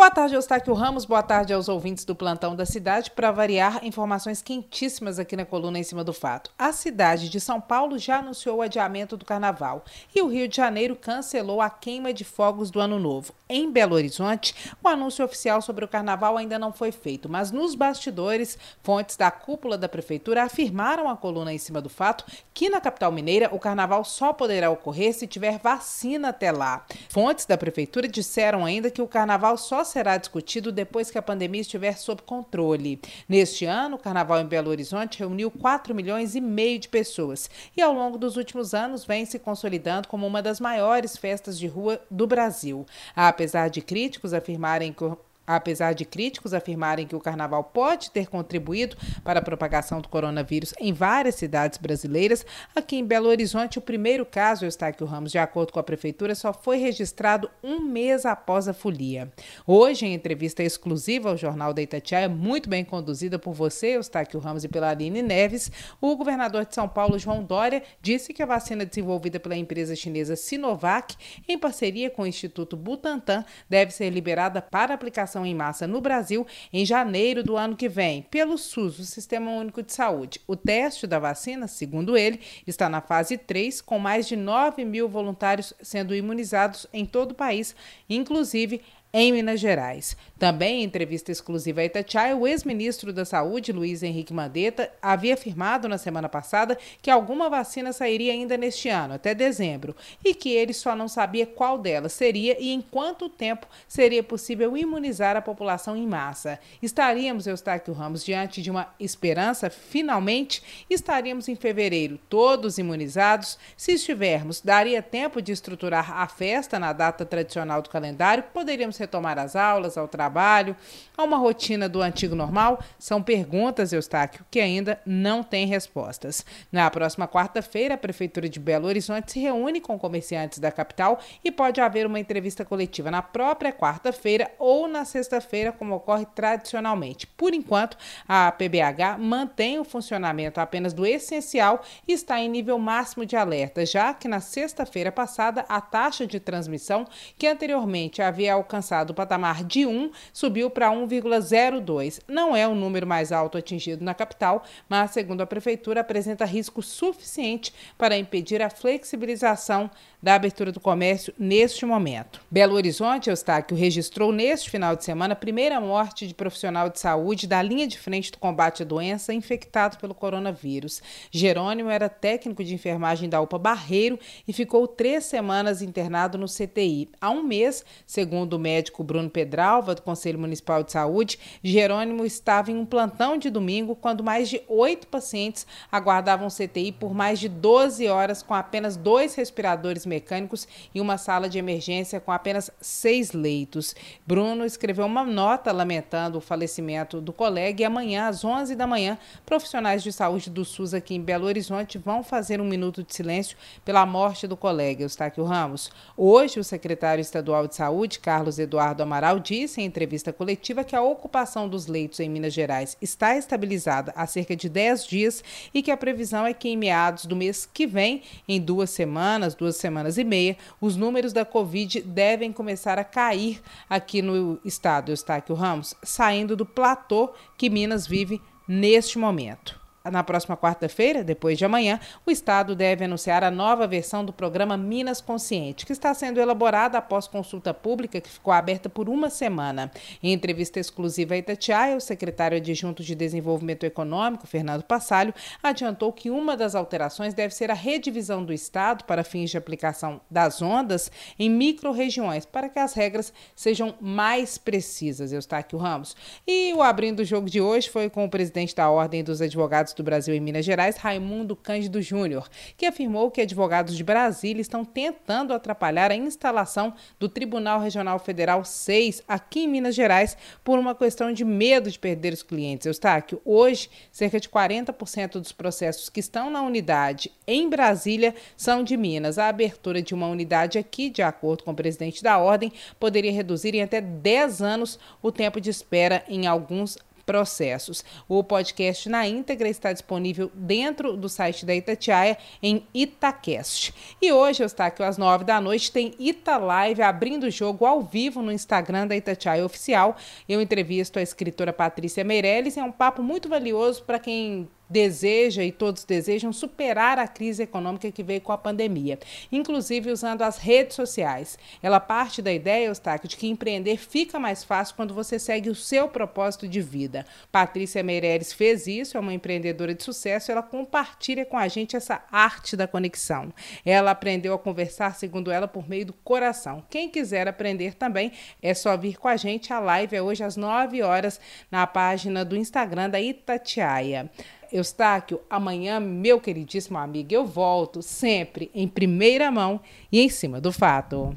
Boa tarde, Eustáquio Ramos. Boa tarde aos ouvintes do Plantão da Cidade. Para variar, informações quentíssimas aqui na coluna em cima do fato. A cidade de São Paulo já anunciou o adiamento do carnaval e o Rio de Janeiro cancelou a queima de fogos do Ano Novo. Em Belo Horizonte, o anúncio oficial sobre o carnaval ainda não foi feito, mas nos bastidores, fontes da cúpula da prefeitura afirmaram à coluna em cima do fato que na capital mineira o carnaval só poderá ocorrer se tiver vacina até lá. Fontes da prefeitura disseram ainda que o carnaval só será discutido depois que a pandemia estiver sob controle. Neste ano, o Carnaval em Belo Horizonte reuniu 4 milhões e meio de pessoas e, ao longo dos últimos anos, vem se consolidando como uma das maiores festas de rua do Brasil. Apesar de críticos afirmarem que Apesar de críticos afirmarem que o carnaval pode ter contribuído para a propagação do coronavírus em várias cidades brasileiras, aqui em Belo Horizonte, o primeiro caso, Eustáquio Ramos, de acordo com a prefeitura, só foi registrado um mês após a folia. Hoje, em entrevista exclusiva ao Jornal da Itatiaia, muito bem conduzida por você, Eustáquio Ramos, e pela Aline Neves, o governador de São Paulo, João Dória, disse que a vacina desenvolvida pela empresa chinesa Sinovac, em parceria com o Instituto Butantan, deve ser liberada para aplicação vacinação em massa no Brasil em janeiro do ano que vem, pelo SUS, o Sistema Único de Saúde. O teste da vacina, segundo ele, está na fase 3, com mais de 9 mil voluntários sendo imunizados em todo o país, inclusive em Minas Gerais. Também em entrevista exclusiva a Itatiaia, o ex-ministro da Saúde, Luiz Henrique Mandetta, havia afirmado na semana passada que alguma vacina sairia ainda neste ano, até dezembro, e que ele só não sabia qual delas seria e em quanto tempo seria possível imunizar a população em massa. Estaríamos, Eustáquio Ramos, diante de uma esperança? Finalmente, estaríamos em fevereiro todos imunizados? Se estivermos, daria tempo de estruturar a festa na data tradicional do calendário? Poderíamos retomar as aulas, ao trabalho, a uma rotina do antigo normal? São perguntas, Eustáquio, que ainda não têm respostas. Na próxima quarta-feira, a Prefeitura de Belo Horizonte se reúne com comerciantes da capital e pode haver uma entrevista coletiva na própria quarta-feira ou na sexta-feira, como ocorre tradicionalmente. Por enquanto, a PBH mantém o funcionamento apenas do essencial e está em nível máximo de alerta, já que na sexta-feira passada a taxa de transmissão, que anteriormente havia alcançado alcançado o patamar de 1, subiu para 1,02. Não é o número mais alto atingido na capital, mas, segundo a Prefeitura, apresenta risco suficiente para impedir a flexibilização da abertura do comércio neste momento. Belo Horizonte, Eustáquio, registrou neste final de semana a primeira morte de profissional de saúde da linha de frente do combate à doença infectado pelo coronavírus. Jerônimo era técnico de enfermagem da UPA Barreiro e ficou três semanas internado no CTI. Há um mês, segundo o médico médico Bruno Pedralva, do Conselho Municipal de Saúde, Jerônimo estava em um plantão de domingo quando mais de oito pacientes aguardavam CTI por mais de 12 horas com apenas dois respiradores mecânicos e uma sala de emergência com apenas seis leitos. Bruno escreveu uma nota lamentando o falecimento do colega e amanhã, às 11 da manhã, profissionais de saúde do SUS aqui em Belo Horizonte vão fazer um minuto de silêncio pela morte do colega Eustáquio Ramos. Hoje, o secretário estadual de saúde, Carlos Eduardo, Eduardo Amaral disse em entrevista coletiva que a ocupação dos leitos em Minas Gerais está estabilizada há cerca de 10 dias e que a previsão é que em meados do mês que vem, em duas semanas, duas semanas e meia, os números da Covid devem começar a cair aqui no estado Eustáquio Ramos, saindo do platô que Minas vive neste momento. Na próxima quarta-feira, depois de amanhã, o Estado deve anunciar a nova versão do programa Minas Consciente, que está sendo elaborada após consulta pública que ficou aberta por uma semana. Em entrevista exclusiva a Itatiaia, o secretário adjunto de Desenvolvimento Econômico, Fernando Passalho, adiantou que uma das alterações deve ser a redivisão do Estado para fins de aplicação das ondas em micro-regiões, para que as regras sejam mais precisas. Eustáquio Ramos. E o abrindo o jogo de hoje foi com o presidente da Ordem dos Advogados do Brasil em Minas Gerais, Raimundo Cândido Júnior, que afirmou que advogados de Brasília estão tentando atrapalhar a instalação do Tribunal Regional Federal 6 aqui em Minas Gerais por uma questão de medo de perder os clientes. Eustáquio, hoje, cerca de 40% dos processos que estão na unidade em Brasília são de Minas. A abertura de uma unidade aqui, de acordo com o presidente da Ordem, poderia reduzir em até 10 anos o tempo de espera em alguns processos. O podcast na íntegra está disponível dentro do site da Itatiaia em Itacast. E hoje, Eustáquio, às nove da noite, tem Ita Live abrindo o jogo ao vivo no Instagram da Itatiaia Oficial. Eu entrevisto a escritora Patrícia Meirelles. É um papo muito valioso para quem deseja e todos desejam superar a crise econômica que veio com a pandemia, inclusive usando as redes sociais. Ela parte da ideia, Eustáquio, de que empreender fica mais fácil quando você segue o seu propósito de vida. Patrícia Meireles fez isso, é uma empreendedora de sucesso, ela compartilha com a gente essa arte da conexão. Ela aprendeu a conversar, segundo ela, por meio do coração. Quem quiser aprender também, é só vir com a gente. A live é hoje às 9 horas na página do Instagram da Itatiaia. Eustáquio, amanhã, meu queridíssimo amigo, eu volto sempre em primeira mão e em cima do fato.